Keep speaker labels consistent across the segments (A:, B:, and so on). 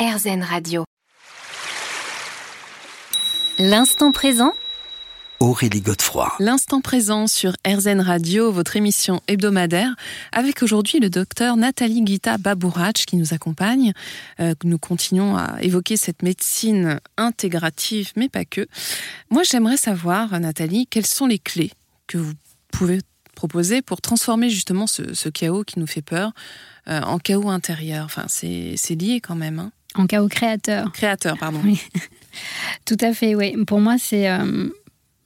A: RZN Radio. L'instant présent
B: Aurélie Godefroy.
C: L'instant présent sur RZN Radio, votre émission hebdomadaire, avec aujourd'hui le docteur Nathalie Guita Babourach qui nous accompagne. Euh, nous continuons à évoquer cette médecine intégrative, mais pas que. Moi, j'aimerais savoir, Nathalie, quelles sont les clés que vous pouvez proposer pour transformer justement ce, chaos qui nous fait peur euh, en chaos intérieur? Enfin, c'est lié quand même. Hein.
D: En chaos créateur.
C: Créateur, pardon.
D: Oui. Tout à fait, oui. Pour moi, c'est. Euh,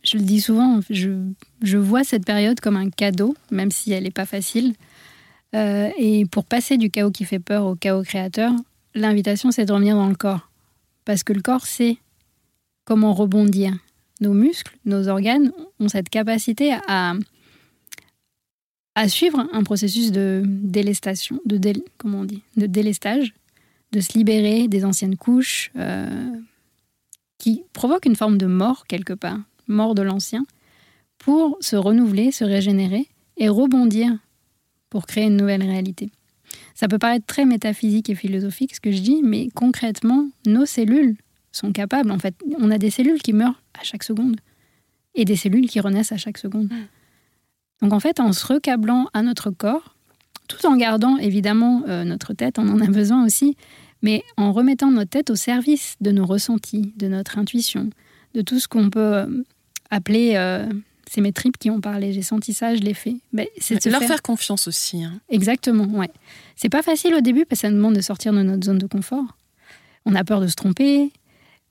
D: je le dis souvent, je, vois cette période comme un cadeau, même si elle n'est pas facile. Euh, et pour passer du chaos qui fait peur au chaos créateur, l'invitation, c'est de revenir dans le corps. Parce que le corps sait comment rebondir. Nos muscles, nos organes ont cette capacité à, à suivre un processus de délestation, de, comment on dit, de délestage, de se libérer des anciennes couches euh, qui provoquent une forme de mort quelque part, mort de l'ancien, pour se renouveler, se régénérer et rebondir pour créer une nouvelle réalité. Ça peut paraître très métaphysique et philosophique ce que je dis, mais concrètement, nos cellules sont capables. En fait, on a des cellules qui meurent à chaque seconde et des cellules qui renaissent à chaque seconde. Mmh. Donc en fait, en se recablant à notre corps, tout en gardant évidemment euh, notre tête, on en a besoin aussi, mais en remettant notre tête au service de nos ressentis, de notre intuition, de tout ce qu'on peut euh, appeler, euh, c'est mes tripes qui ont parlé, j'ai senti ça, je l'ai fait.
C: Mais c'est leur faire... confiance aussi. Hein.
D: Exactement, ouais. C'est pas facile au début parce que ça demande de sortir de notre zone de confort. On a peur de se tromper,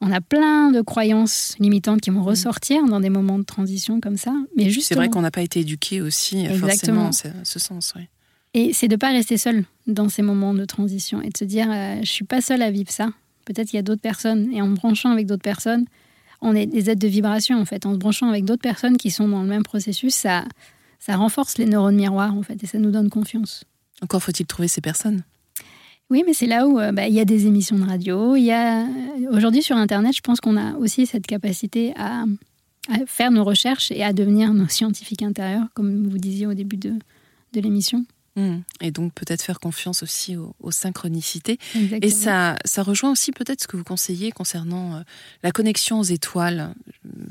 D: on a plein de croyances limitantes qui vont mm. ressortir dans des moments de transition comme ça. Mais
C: C'est vrai qu'on n'a pas été éduqué aussi euh, forcément en ce sens. Oui.
D: Et c'est de ne pas rester seul dans ces moments de transition et de se dire euh, je suis pas seul à vivre ça. Peut-être qu'il y a d'autres personnes. Et en me branchant avec d'autres personnes, on est des aides de vibration en fait. En se branchant avec d'autres personnes qui sont dans le même processus, ça, ça renforce les neurones miroirs en fait et ça nous donne confiance.
C: Encore faut-il trouver ces personnes
D: oui, mais c'est là où euh, bah, il y a des émissions de radio. Il y a aujourd'hui sur Internet, je pense qu'on a aussi cette capacité à, faire nos recherches et à devenir nos scientifiques intérieurs, comme vous disiez au début de, de l'émission.
C: Mmh. Et donc peut-être faire confiance aussi aux, synchronicités. Et ça, ça rejoint aussi peut-être ce que vous conseillez concernant euh, la connexion aux étoiles.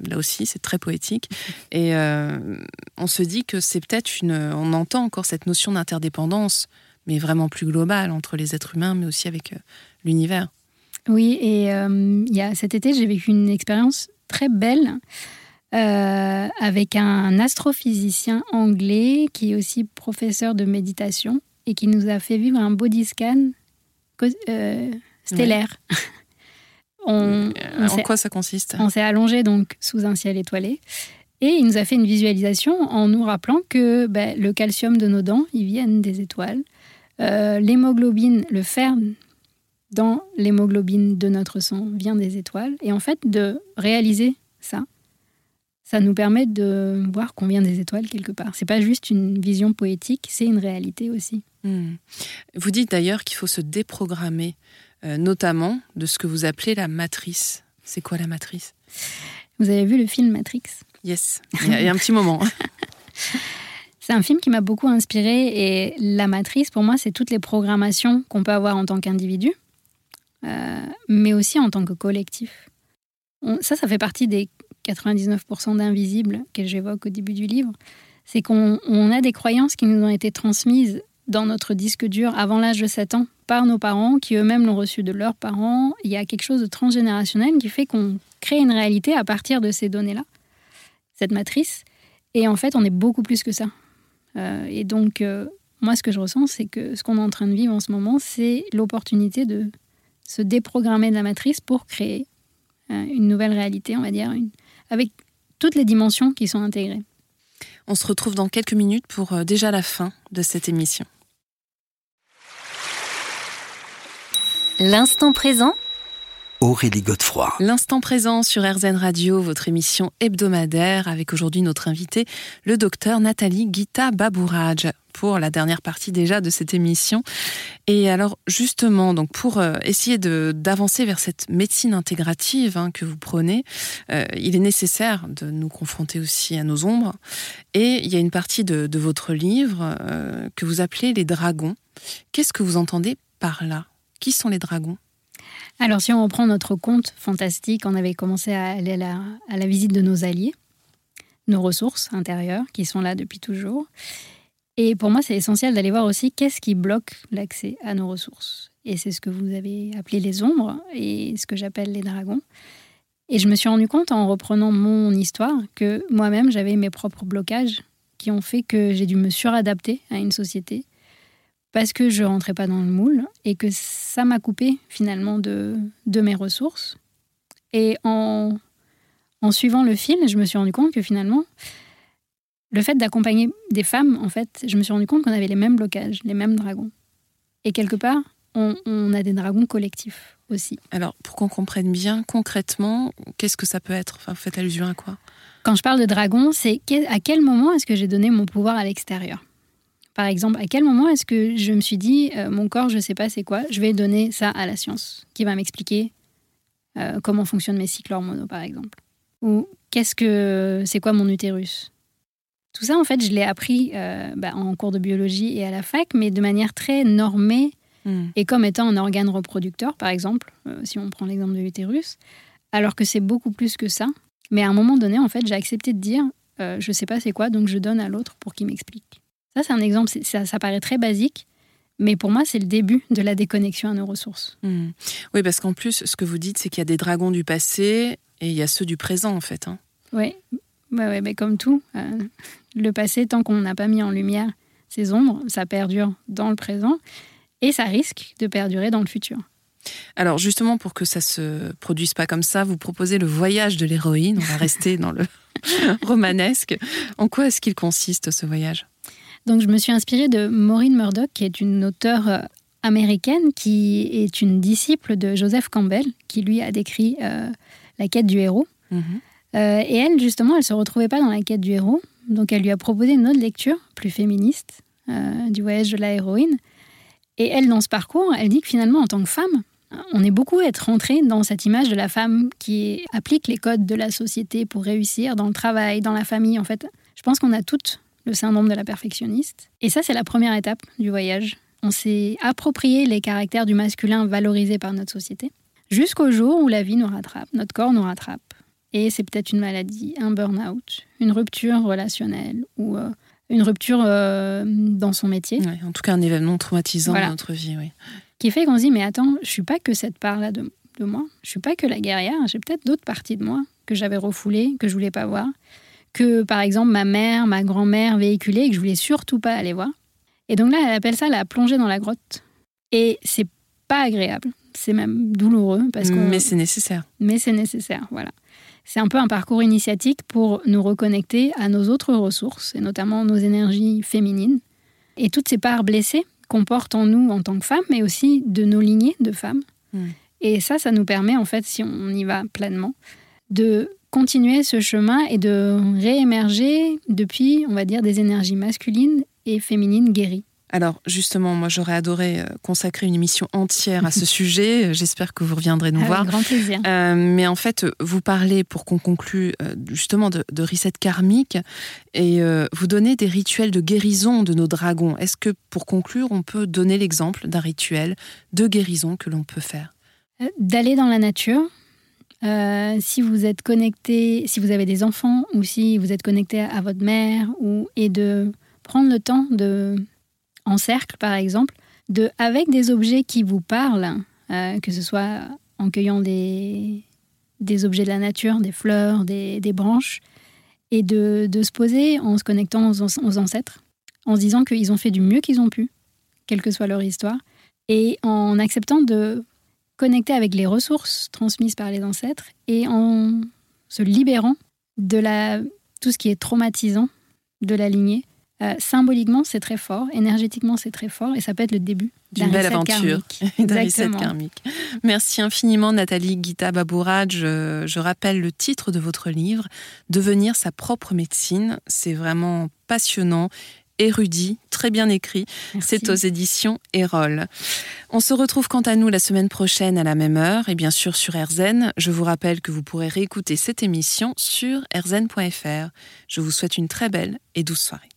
C: Là aussi, c'est très poétique. Et euh, on se dit que c'est peut-être une... On entend encore cette notion d'interdépendance mais vraiment plus globale entre les êtres humains, mais aussi avec euh, l'univers.
D: Oui, et il y a, cet été, j'ai vécu une expérience très belle euh, avec un astrophysicien anglais qui est aussi professeur de méditation et qui nous a fait vivre un body scan stellaire.
C: en quoi ça consiste?
D: On s'est allongé donc sous un ciel étoilé. Et il nous a fait une visualisation en nous rappelant que ben, le calcium de nos dents, ils viennent des étoiles. Euh, l'hémoglobine, le fer dans l'hémoglobine de notre sang vient des étoiles. Et en fait, de réaliser ça, ça nous permet de voir qu'on vient des étoiles quelque part. C'est pas juste une vision poétique, c'est une réalité aussi.
C: Hmm. Vous dites d'ailleurs qu'il faut se déprogrammer, euh, notamment de ce que vous appelez la matrice. C'est quoi la matrice?
D: Vous avez vu le film Matrix?
C: Yes, il y, a, un petit moment.
D: C'est un film qui m'a beaucoup inspiré et la matrice, pour moi, c'est toutes les programmations qu'on peut avoir en tant qu'individu, euh, mais aussi en tant que collectif. ça, ça fait partie des 99% d'invisibles que j'évoque au début du livre. C'est qu'on a des croyances qui nous ont été transmises dans notre disque dur avant l'âge de 7 ans par nos parents, qui eux-mêmes l'ont reçu de leurs parents. Il y a quelque chose de transgénérationnel qui fait qu'on crée une réalité à partir de ces données-là, cette matrice. Et en fait, on est beaucoup plus que ça. Euh, et donc, euh, moi, ce que je ressens, c'est que ce qu'on est en train de vivre en ce moment, c'est l'opportunité de se déprogrammer de la matrice pour créer euh, une nouvelle réalité, on va dire, avec toutes les dimensions qui sont intégrées.
C: On se retrouve dans quelques minutes pour déjà la fin de cette émission.
A: L'instant présent
B: Aurélie Godefroy.
C: L'instant présent sur RZN Radio, votre émission hebdomadaire, avec aujourd'hui notre invité, le docteur Nathalie Guita Babouraj, pour la dernière partie déjà de cette émission. Et alors justement, donc pour euh, essayer d'avancer vers cette médecine intégrative hein, que vous prenez, euh, il est nécessaire de nous confronter aussi à nos ombres. Et il y a une partie de, votre livre euh, que vous appelez les dragons. Qu'est-ce que vous entendez par là? Qui sont les dragons?
D: Alors si on reprend notre compte fantastique, on avait commencé à aller à la, visite de nos alliés, nos ressources intérieures qui sont là depuis toujours. Et pour moi, c'est essentiel d'aller voir aussi qu'est-ce qui bloque l'accès à nos ressources. Et c'est ce que vous avez appelé les ombres et ce que j'appelle les dragons. Et je me suis rendu compte en reprenant mon histoire que moi-même, j'avais mes propres blocages qui ont fait que j'ai dû me suradapter à une société parce que je rentrais pas dans le moule et que ça m'a coupé finalement de, de mes ressources. Et en, en suivant le fil, je me suis rendu compte que finalement, le fait d'accompagner des femmes, en fait, je me suis rendu compte qu'on avait les mêmes blocages, les mêmes dragons. Et quelque part, on, on a des dragons collectifs aussi.
C: Alors, pour qu'on comprenne bien concrètement, qu'est-ce que ça peut être? Enfin, vous faites allusion à quoi?
D: Quand je parle de dragon, c'est à quel moment est-ce que j'ai donné mon pouvoir à l'extérieur? Par exemple, à quel moment est-ce que je me suis dit, euh, mon corps, je ne sais pas c'est quoi, je vais donner ça à la science, qui va m'expliquer euh, comment fonctionnent mes cycles hormonaux, par exemple? Ou qu'est-ce que c'est quoi mon utérus? Tout ça, en fait, je l'ai appris euh, bah, en cours de biologie et à la fac, mais de manière très normée hmm. et comme étant un organe reproducteur, par exemple, si on prend l'exemple de l'utérus, alors que c'est beaucoup plus que ça. Mais à un moment donné, en fait, j'ai accepté de dire, je ne sais pas c'est quoi, donc je donne à l'autre pour qu'il m'explique. Ça, c'est un exemple, ça, ça, paraît très basique, mais pour moi, c'est le début de la déconnexion à nos ressources.
C: Hmm. Oui, parce qu'en plus, ce que vous dites, c'est qu'il y a des dragons du passé et il y a ceux du présent, en fait. Hein.
D: Oui, ouais, mais comme tout, euh, le passé, tant qu'on n'a pas mis en lumière ces ombres, ça perdure dans le présent et ça risque de perdurer dans le futur.
C: Alors justement, pour que ça se produise pas comme ça, vous proposez le voyage de l'héroïne. On va rester dans le romanesque. En quoi est-ce qu'il consiste ce voyage?
D: Donc je me suis inspirée de Maureen Murdoch, qui est une auteure euh, américaine qui est une disciple de Joseph Campbell, qui lui a décrit euh, la quête du héros. Mhm. Euh, et elle, justement, elle se retrouvait pas dans la quête du héros, donc elle lui a proposé une autre lecture, plus féministe, du voyage de la héroïne. Et elle, dans ce parcours, elle dit que finalement, en tant que femme, on est beaucoup à être rentré dans cette image de la femme qui applique les codes de la société pour réussir dans le travail, dans la famille. En fait, je pense qu'on a toutes le syndrome de la perfectionniste. Et ça, c'est la première étape du voyage. On s'est approprié les caractères du masculin valorisés par notre société, jusqu'au jour où la vie nous rattrape, notre corps nous rattrape. Et c'est peut-être une maladie, un burn-out, une rupture relationnelle ou euh, une rupture euh, dans son métier.
C: en tout cas, un événement traumatisant dans notre vie, oui.
D: Qui fait qu'on se dit, mais attends, je suis pas que cette part-là de, de moi, je suis pas que la guerrière, j'ai peut-être d'autres parties de moi que j'avais refoulées, que je voulais pas voir que, par exemple, ma mère, ma grand-mère véhiculaient et que je voulais surtout pas aller voir. Et donc là, elle appelle ça la plongée dans la grotte. Et c'est pas agréable, c'est même douloureux. Parce
C: Mais c'est nécessaire.
D: Mais c'est nécessaire, voilà. C'est un peu un parcours initiatique pour nous reconnecter à nos autres ressources, et notamment nos énergies féminines, et toutes ces parts blessées qu'on porte en nous en tant que femmes, mais aussi de nos lignées de femmes. Hmm. Et ça, ça nous permet, en fait, si on y va pleinement, de continuer ce chemin et de réémerger depuis, on va dire, des énergies masculines et féminines guéries.
C: Alors justement, moi j'aurais adoré euh, consacrer une émission entière à ce sujet. J'espère que vous reviendrez nous
D: Avec
C: voir.
D: Grand plaisir.
C: Euh, mais en fait, vous parlez, pour qu'on conclue, euh, justement de, de, reset karmique et vous donnez des rituels de guérison de nos dragons. Est-ce que pour conclure, on peut donner l'exemple d'un rituel de guérison que l'on peut faire?
D: D'aller dans la nature, euh, si vous êtes connecté, si vous avez des enfants ou si vous êtes connecté à votre mère ou, et de prendre le temps de, en cercle par exemple, de, avec des objets qui vous parlent, euh, que ce soit en cueillant des, des objets de la nature, des fleurs, des, des branches, et de, de, se poser en se connectant aux, aux ancêtres, en se disant qu'ils ont fait du mieux qu'ils ont pu, quelle que soit leur histoire, et en acceptant de connecter avec les ressources transmises par les ancêtres et en se libérant de la, tout ce qui est traumatisant de la lignée. Euh, symboliquement, c'est très fort, énergétiquement, c'est très fort, et ça peut être le début
C: d'une belle aventure, d'un karmique. Merci infiniment, Nathalie Gita Babourad. Je, je rappelle le titre de votre livre, Devenir sa propre médecine. C'est vraiment passionnant érudit, très bien écrit. C'est aux éditions Erol. On se retrouve quant à nous la semaine prochaine à la même heure et bien sûr sur RZN. Je vous rappelle que vous pourrez réécouter cette émission sur rzn.fr. Je vous souhaite une très belle et douce soirée.